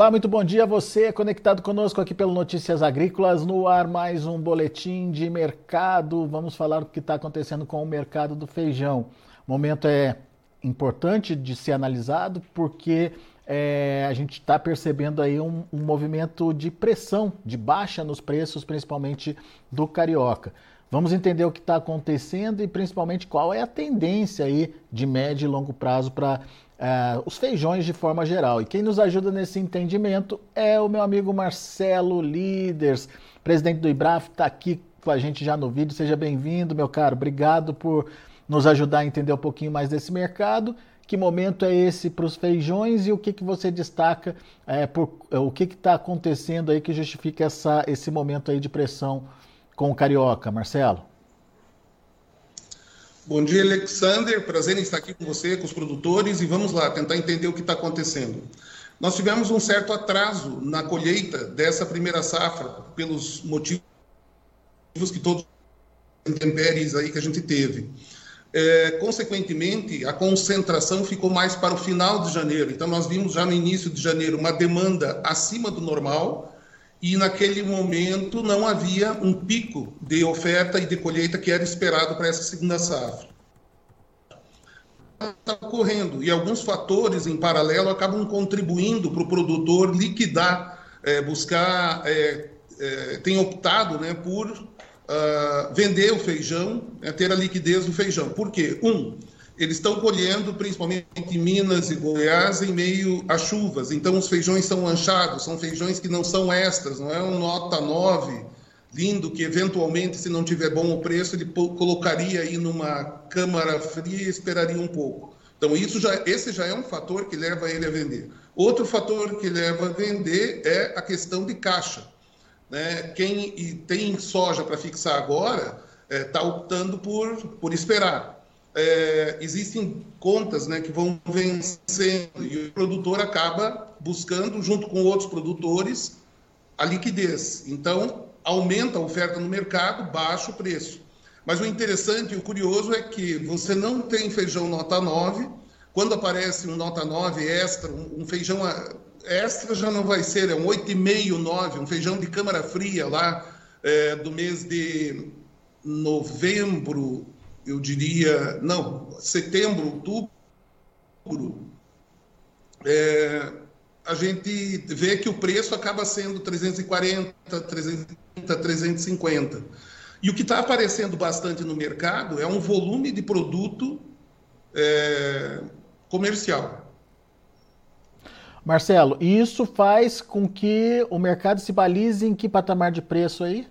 Olá, muito bom dia a você conectado conosco aqui pelo Notícias Agrícolas, no ar mais um boletim de mercado. Vamos falar do que está acontecendo com o mercado do feijão. O momento é importante de ser analisado porque é, a gente está percebendo aí um, um movimento de pressão, de baixa nos preços, principalmente do carioca. Vamos entender o que está acontecendo e principalmente qual é a tendência aí de médio e longo prazo para uh, os feijões de forma geral. E quem nos ajuda nesse entendimento é o meu amigo Marcelo Líderes, presidente do IBRAF, está aqui com a gente já no vídeo. Seja bem-vindo, meu caro. Obrigado por nos ajudar a entender um pouquinho mais desse mercado. Que momento é esse para os feijões e o que, que você destaca, é, por, é, o que está acontecendo aí que justifica essa, esse momento aí de pressão com o Carioca, Marcelo? Bom dia, Alexander. Prazer em estar aqui com você, com os produtores, e vamos lá tentar entender o que está acontecendo. Nós tivemos um certo atraso na colheita dessa primeira safra, pelos motivos que todos intempéries aí que a gente teve. É, consequentemente, a concentração ficou mais para o final de janeiro. Então, nós vimos já no início de janeiro uma demanda acima do normal, e naquele momento não havia um pico de oferta e de colheita que era esperado para essa segunda safra. Está ocorrendo e alguns fatores em paralelo acabam contribuindo para o produtor liquidar, é, buscar, é, é, tem optado né, por uh, vender o feijão, né, ter a liquidez do feijão. Por quê? Um, eles estão colhendo, principalmente em Minas e Goiás, em meio a chuvas. Então, os feijões são lanchados, são feijões que não são extras, não é um nota 9 lindo que, eventualmente, se não tiver bom o preço, ele colocaria aí numa câmara fria e esperaria um pouco. Então, isso já, esse já é um fator que leva ele a vender. Outro fator que leva a vender é a questão de caixa. Né? Quem tem soja para fixar agora está é, tá optando por, por esperar é, existem contas né, que vão vencendo e o produtor acaba buscando, junto com outros produtores, a liquidez. Então, aumenta a oferta no mercado, baixa o preço. Mas o interessante e o curioso é que você não tem feijão nota 9. Quando aparece um nota 9 extra, um, feijão extra já não vai ser, é um 8,5, 9, um feijão de câmara fria lá é, do mês de novembro, eu diria, não, setembro, outubro, é, a gente vê que o preço acaba sendo 340, 330, 350. E o que está aparecendo bastante no mercado é um volume de produto é, comercial. Marcelo, isso faz com que o mercado se balize em que patamar de preço aí?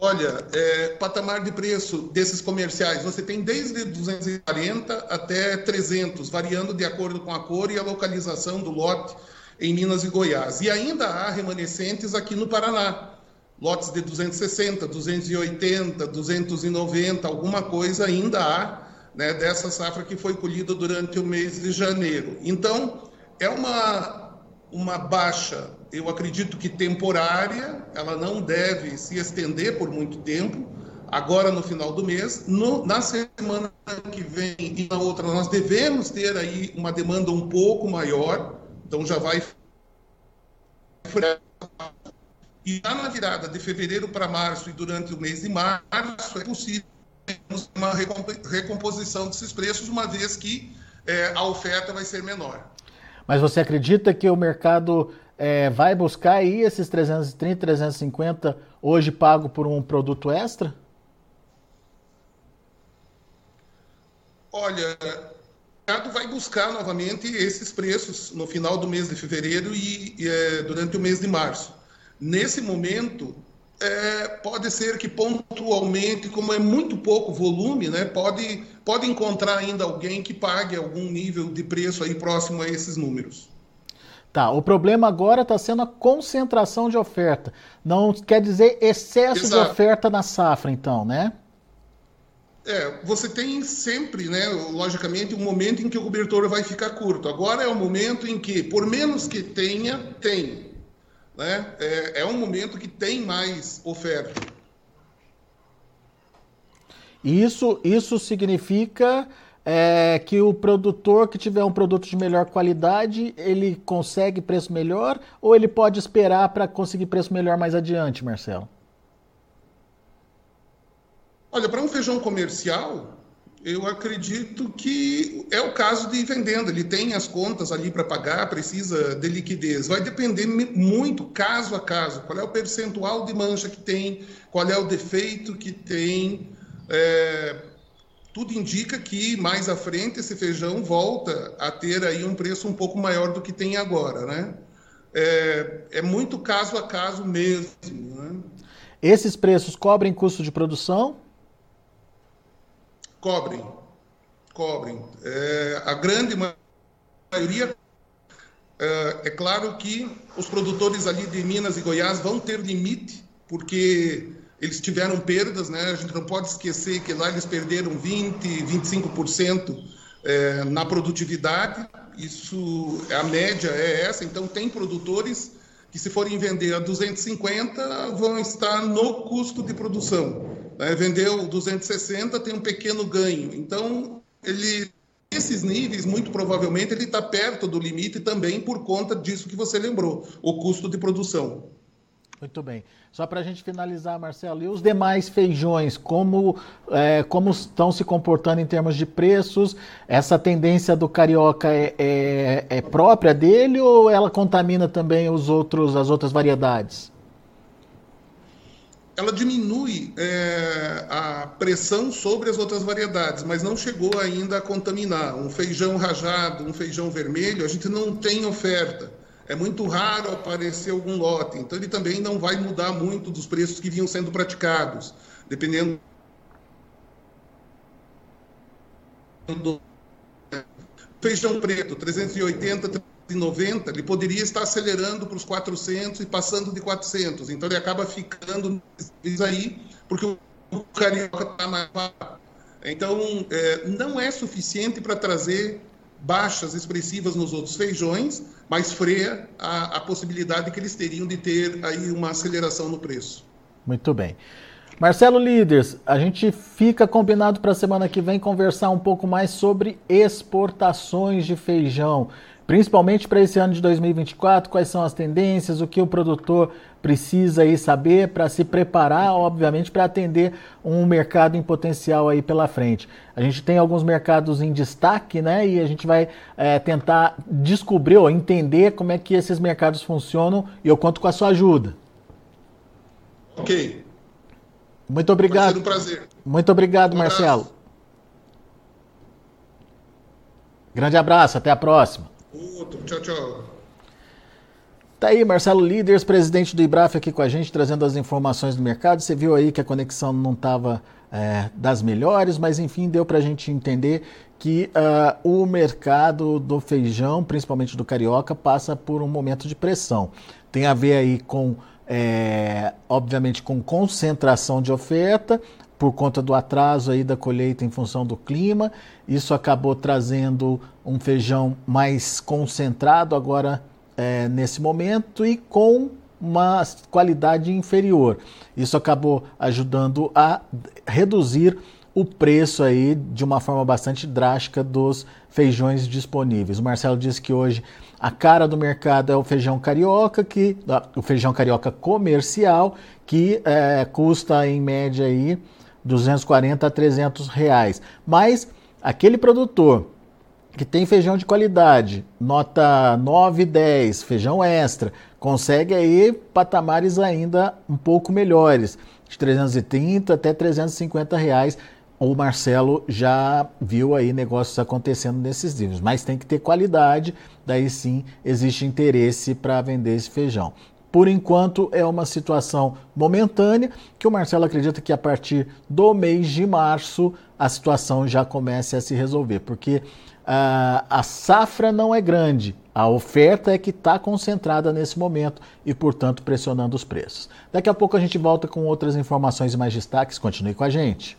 Olha, é, patamar de preço desses comerciais, você tem desde 240 até 300, variando de acordo com a cor e a localização do lote em Minas e Goiás. E ainda há remanescentes aqui no Paraná, lotes de 260, 280, 290, alguma coisa ainda há né, dessa safra que foi colhida durante o mês de janeiro. Então, é uma uma baixa, eu acredito que temporária, ela não deve se estender por muito tempo. Agora, no final do mês, no, na semana que vem e na outra, nós devemos ter aí uma demanda um pouco maior, então já vai. E já na virada de fevereiro para março e durante o mês de março, é possível uma recomposição desses preços, uma vez que é, a oferta vai ser menor. Mas você acredita que o mercado é, vai buscar aí esses 330, 350 hoje pago por um produto extra? Olha, o mercado vai buscar novamente esses preços no final do mês de fevereiro e, e é, durante o mês de março. Nesse momento, é, pode ser que pontualmente, como é muito pouco volume, né, pode, pode encontrar ainda alguém que pague algum nível de preço aí próximo a esses números. Tá, o problema agora está sendo a concentração de oferta. Não quer dizer excesso Exato. de oferta na safra, então, né? É, você tem sempre, né, logicamente, um momento em que o cobertor vai ficar curto. Agora é o momento em que, por menos que tenha, tem né? É, é um momento que tem mais oferta. Isso, isso significa é, que o produtor que tiver um produto de melhor qualidade, ele consegue preço melhor ou ele pode esperar para conseguir preço melhor mais adiante, Marcelo? Olha, para um feijão comercial, eu acredito que é o caso de vendendo. Ele tem as contas ali para pagar, precisa de liquidez. Vai depender muito, caso a caso, qual é o percentual de mancha que tem, qual é o defeito que tem. É, tudo indica que mais à frente esse feijão volta a ter aí um preço um pouco maior do que tem agora, né? É, é muito caso a caso mesmo. Né? Esses preços cobrem custo de produção? Cobrem, cobrem. É, a grande maioria, é, é, claro que os produtores ali de Minas e Goiás vão ter limite, porque eles tiveram perdas, né? A gente não pode esquecer que lá eles perderam 20, 25% é, na produtividade. Isso, a média é essa. Então, tem produtores que, se forem vender a 250, vão estar no custo de produção. Né? Vendeu 260, tem um pequeno ganho. Então, ele esses níveis, muito provavelmente, ele está perto do limite também por conta disso que você lembrou, o custo de produção. Muito bem. Só para a gente finalizar, Marcelo, e os demais feijões, como, é, como estão se comportando em termos de preços? Essa tendência do carioca é, é, é própria dele ou ela contamina também os outros, as outras variedades? ela diminui é, a pressão sobre as outras variedades, mas não chegou ainda a contaminar. Um feijão rajado, um feijão vermelho, a gente não tem oferta. É muito raro aparecer algum lote, então ele também não vai mudar muito dos preços que vinham sendo praticados, dependendo do feijão preto, 380, 90, ele poderia estar acelerando para os 400 e passando de 400. Então ele acaba ficando aí, porque o carioca está mais barato. Então é, não é suficiente para trazer baixas expressivas nos outros feijões, mas freia a, a possibilidade que eles teriam de ter aí uma aceleração no preço. Muito bem. Marcelo Líderes, a gente fica combinado para a semana que vem conversar um pouco mais sobre exportações de feijão principalmente para esse ano de 2024, quais são as tendências, o que o produtor precisa aí saber para se preparar, obviamente, para atender um mercado em potencial aí pela frente. A gente tem alguns mercados em destaque, né? E a gente vai é, tentar descobrir ou entender como é que esses mercados funcionam e eu conto com a sua ajuda. Ok. Muito obrigado. Vai um prazer. Muito obrigado, um Marcelo. Grande abraço, até a próxima. Outro. Tchau, tchau. Tá aí, Marcelo Líderes, presidente do IBRAF aqui com a gente, trazendo as informações do mercado. Você viu aí que a conexão não estava é, das melhores, mas enfim, deu para a gente entender que uh, o mercado do feijão, principalmente do carioca, passa por um momento de pressão. Tem a ver aí com, é, obviamente, com concentração de oferta, por conta do atraso aí da colheita em função do clima. Isso acabou trazendo um feijão mais concentrado agora é, nesse momento e com uma qualidade inferior. Isso acabou ajudando a reduzir o preço aí de uma forma bastante drástica dos feijões disponíveis. O Marcelo disse que hoje a cara do mercado é o feijão carioca, que o feijão carioca comercial, que é, custa em média aí 240 a 300 reais. Mas aquele produtor que tem feijão de qualidade, nota 9, 10, feijão extra, consegue aí patamares ainda um pouco melhores, de 330 até 350 reais. O Marcelo já viu aí negócios acontecendo nesses níveis, mas tem que ter qualidade, daí sim existe interesse para vender esse feijão. Por enquanto é uma situação momentânea que o Marcelo acredita que a partir do mês de março a situação já comece a se resolver, porque uh, a safra não é grande, a oferta é que está concentrada nesse momento e, portanto, pressionando os preços. Daqui a pouco a gente volta com outras informações e mais destaques. Continue com a gente.